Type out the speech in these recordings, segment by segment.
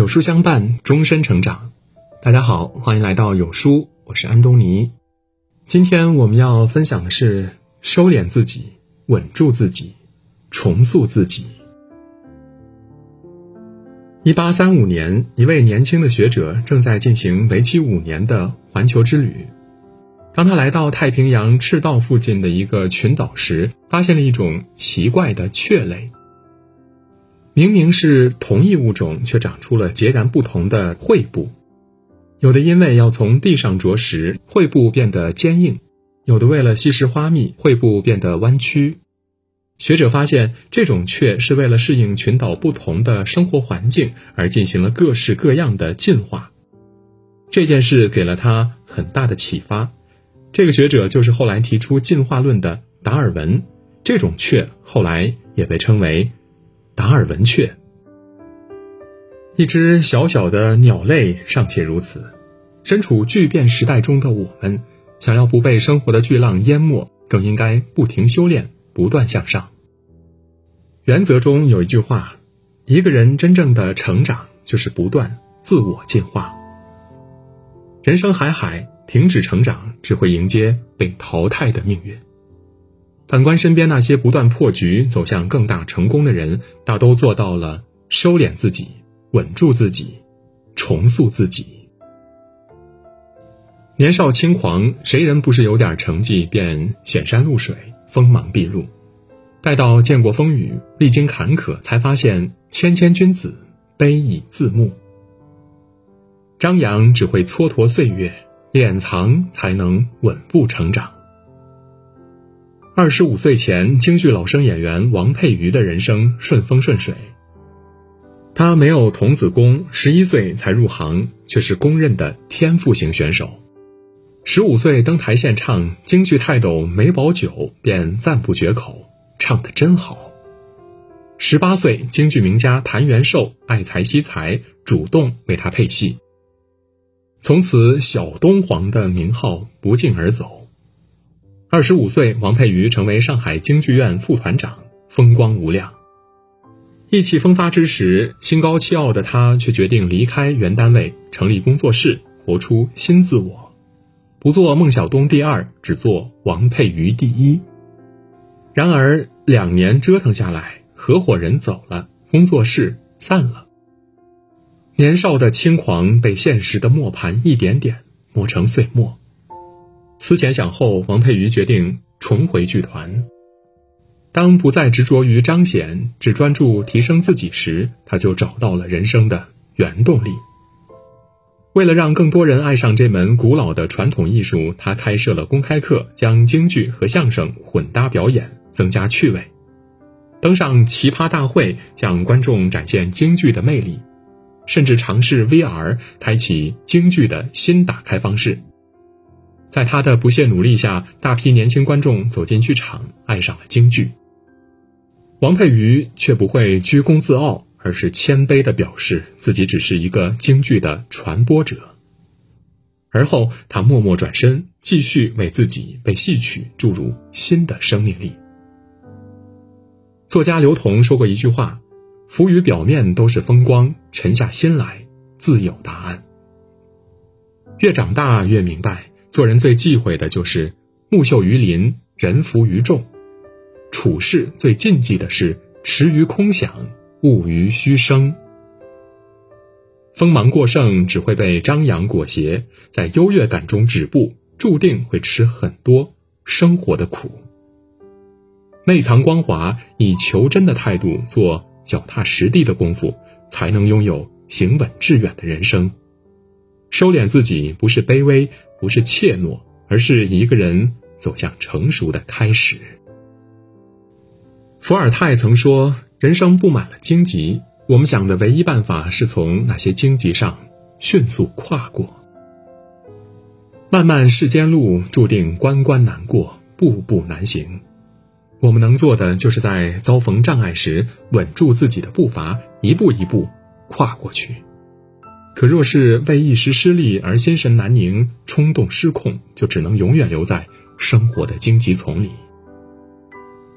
有书相伴，终身成长。大家好，欢迎来到有书，我是安东尼。今天我们要分享的是：收敛自己，稳住自己，重塑自己。一八三五年，一位年轻的学者正在进行为期五年的环球之旅。当他来到太平洋赤道附近的一个群岛时，发现了一种奇怪的雀类。明明是同一物种，却长出了截然不同的喙部。有的因为要从地上啄食，喙部变得坚硬；有的为了吸食花蜜，喙部变得弯曲。学者发现，这种雀是为了适应群岛不同的生活环境而进行了各式各样的进化。这件事给了他很大的启发。这个学者就是后来提出进化论的达尔文。这种雀后来也被称为。达尔文雀，一只小小的鸟类尚且如此，身处巨变时代中的我们，想要不被生活的巨浪淹没，更应该不停修炼，不断向上。原则中有一句话：一个人真正的成长，就是不断自我进化。人生海海，停止成长，只会迎接被淘汰的命运。反观身边那些不断破局、走向更大成功的人，大都做到了收敛自己、稳住自己、重塑自己。年少轻狂，谁人不是有点成绩便显山露水、锋芒毕露？待到见过风雨、历经坎坷，才发现谦谦君子，卑以自牧。张扬只会蹉跎岁月，敛藏才能稳步成长。二十五岁前，京剧老生演员王佩瑜的人生顺风顺水。他没有童子功，十一岁才入行，却是公认的天赋型选手。十五岁登台献唱京剧泰斗梅葆玖，便赞不绝口：“唱得真好。”十八岁，京剧名家谭元寿爱才惜才，主动为他配戏。从此，小东皇的名号不胫而走。二十五岁，王佩瑜成为上海京剧院副团长，风光无量。意气风发之时，心高气傲的他却决定离开原单位，成立工作室，活出新自我，不做孟小冬第二，只做王佩瑜第一。然而，两年折腾下来，合伙人走了，工作室散了。年少的轻狂被现实的磨盘一点点磨成碎末。思前想后，王佩瑜决定重回剧团。当不再执着于彰显，只专注提升自己时，他就找到了人生的原动力。为了让更多人爱上这门古老的传统艺术，他开设了公开课，将京剧和相声混搭表演，增加趣味。登上奇葩大会，向观众展现京剧的魅力，甚至尝试 VR，开启京剧的新打开方式。在他的不懈努力下，大批年轻观众走进剧场，爱上了京剧。王佩瑜却不会居功自傲，而是谦卑地表示自己只是一个京剧的传播者。而后，他默默转身，继续为自己被戏曲注入新的生命力。作家刘同说过一句话：“浮于表面都是风光，沉下心来自有答案。”越长大越明白。做人最忌讳的就是木秀于林，人浮于众；处事最禁忌的是驰于空想，误于虚声。锋芒过盛只会被张扬裹挟，在优越感中止步，注定会吃很多生活的苦。内藏光华，以求真的态度做脚踏实地的功夫，才能拥有行稳致远的人生。收敛自己，不是卑微。不是怯懦，而是一个人走向成熟的开始。伏尔泰曾说：“人生布满了荆棘，我们想的唯一办法是从那些荆棘上迅速跨过。漫漫世间路，注定关关难过，步步难行。我们能做的，就是在遭逢障碍时，稳住自己的步伐，一步一步跨过去。”可若是为一时失利而心神难宁、冲动失控，就只能永远留在生活的荆棘丛里。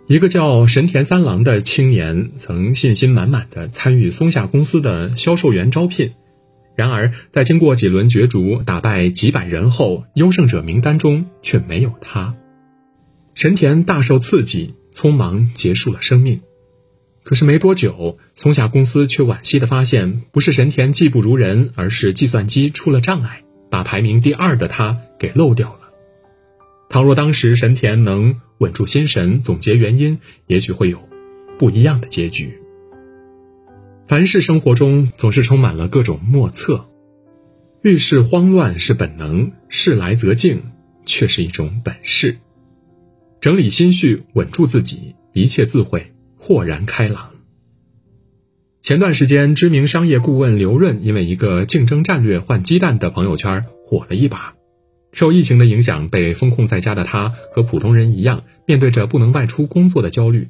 一个叫神田三郎的青年曾信心满满的参与松下公司的销售员招聘，然而在经过几轮角逐、打败几百人后，优胜者名单中却没有他。神田大受刺激，匆忙结束了生命。可是没多久，松下公司却惋惜地发现，不是神田技不如人，而是计算机出了障碍，把排名第二的他给漏掉了。倘若当时神田能稳住心神，总结原因，也许会有不一样的结局。凡是生活中总是充满了各种莫测，遇事慌乱是本能，事来则静却是一种本事。整理心绪，稳住自己，一切自会豁然开朗。前段时间，知名商业顾问刘润因为一个竞争战略换鸡蛋的朋友圈火了一把。受疫情的影响，被封控在家的他和普通人一样，面对着不能外出工作的焦虑。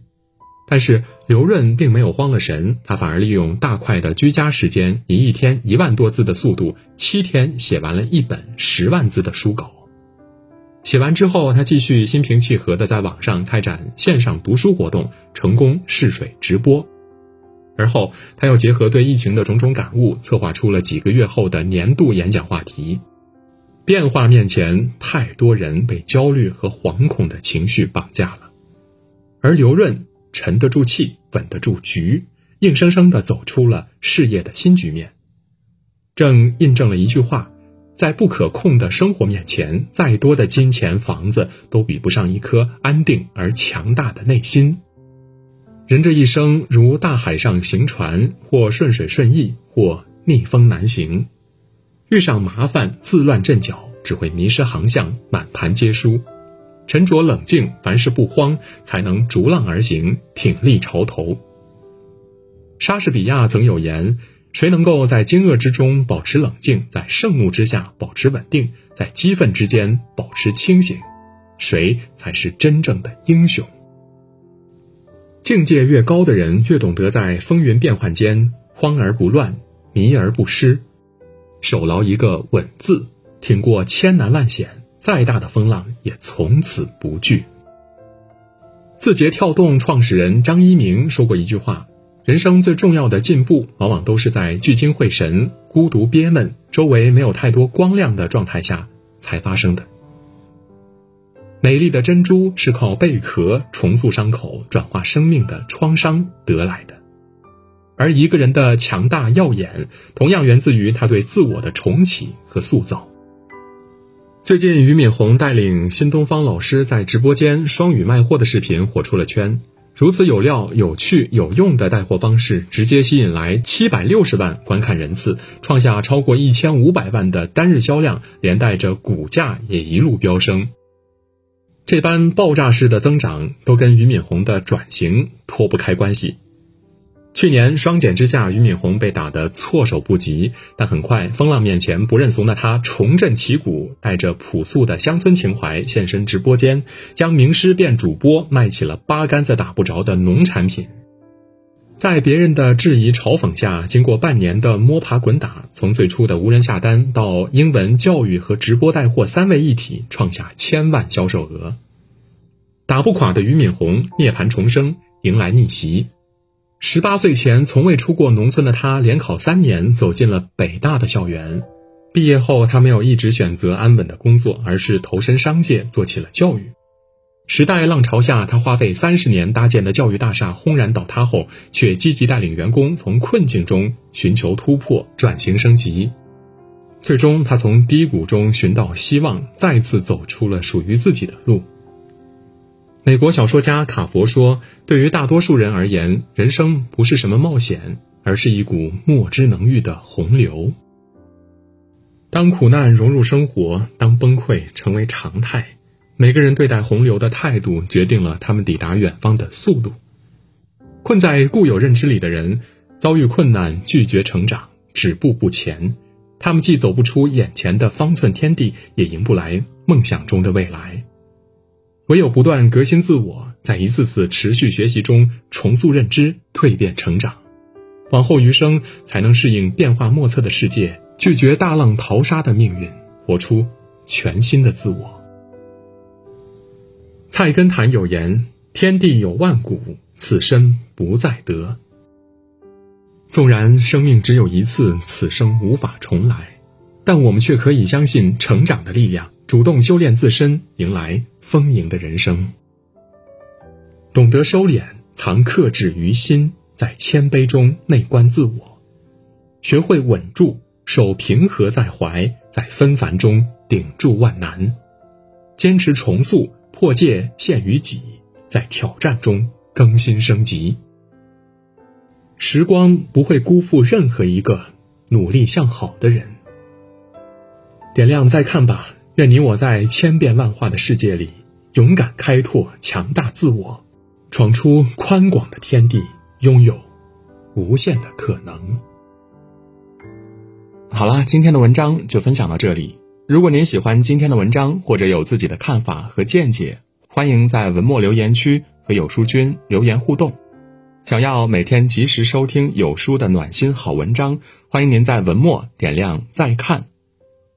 但是刘润并没有慌了神，他反而利用大块的居家时间，以一天一万多字的速度，七天写完了一本十万字的书稿。写完之后，他继续心平气和地在网上开展线上读书活动，成功试水直播。而后，他又结合对疫情的种种感悟，策划出了几个月后的年度演讲话题。变化面前，太多人被焦虑和惶恐的情绪绑架了，而刘润沉得住气，稳得住局，硬生生地走出了事业的新局面，正印证了一句话：在不可控的生活面前，再多的金钱、房子都比不上一颗安定而强大的内心。人这一生如大海上行船，或顺水顺意，或逆风难行。遇上麻烦自乱阵脚，只会迷失航向，满盘皆输。沉着冷静，凡事不慌，才能逐浪而行，挺立潮头。莎士比亚曾有言：“谁能够在惊愕之中保持冷静，在盛怒之下保持稳定，在激愤之间保持清醒，谁才是真正的英雄？”境界越高的人，越懂得在风云变幻间慌而不乱，迷而不失。守牢一个稳字，挺过千难万险，再大的风浪也从此不惧。字节跳动创始人张一鸣说过一句话：“人生最重要的进步，往往都是在聚精会神、孤独憋闷、周围没有太多光亮的状态下才发生的。”美丽的珍珠是靠贝壳重塑伤口、转化生命的创伤得来的。而一个人的强大耀眼，同样源自于他对自我的重启和塑造。最近，俞敏洪带领新东方老师在直播间双语卖货的视频火出了圈。如此有料、有趣、有用的带货方式，直接吸引来七百六十万观看人次，创下超过一千五百万的单日销量，连带着股价也一路飙升。这般爆炸式的增长，都跟俞敏洪的转型脱不开关系。去年双减之下，俞敏洪被打得措手不及，但很快风浪面前不认怂的他重振旗鼓，带着朴素的乡村情怀现身直播间，将名师变主播，卖起了八竿子打不着的农产品。在别人的质疑嘲讽下，经过半年的摸爬滚打，从最初的无人下单到英文教育和直播带货三位一体，创下千万销售额。打不垮的俞敏洪涅槃重生，迎来逆袭。十八岁前从未出过农村的他，连考三年走进了北大的校园。毕业后，他没有一直选择安稳的工作，而是投身商界，做起了教育。时代浪潮下，他花费三十年搭建的教育大厦轰然倒塌后，却积极带领员工从困境中寻求突破、转型升级。最终，他从低谷中寻到希望，再次走出了属于自己的路。美国小说家卡佛说：“对于大多数人而言，人生不是什么冒险，而是一股莫之能御的洪流。当苦难融入生活，当崩溃成为常态，每个人对待洪流的态度，决定了他们抵达远方的速度。困在固有认知里的人，遭遇困难拒绝成长，止步不前，他们既走不出眼前的方寸天地，也赢不来梦想中的未来。”唯有不断革新自我，在一次次持续学习中重塑认知、蜕变成长，往后余生才能适应变化莫测的世界，拒绝大浪淘沙的命运，活出全新的自我。菜根谭有言：“天地有万古，此生不再得。纵然生命只有一次，此生无法重来，但我们却可以相信成长的力量，主动修炼自身，迎来丰盈的人生。懂得收敛，藏克制于心，在谦卑中内观自我，学会稳住，守平和在怀，在纷繁中顶住万难，坚持重塑，破戒限于己。在挑战中更新升级，时光不会辜负任何一个努力向好的人。点亮再看吧，愿你我在千变万化的世界里，勇敢开拓强大自我，闯出宽广的天地，拥有无限的可能。好了，今天的文章就分享到这里。如果您喜欢今天的文章，或者有自己的看法和见解。欢迎在文末留言区和有书君留言互动。想要每天及时收听有书的暖心好文章，欢迎您在文末点亮再看。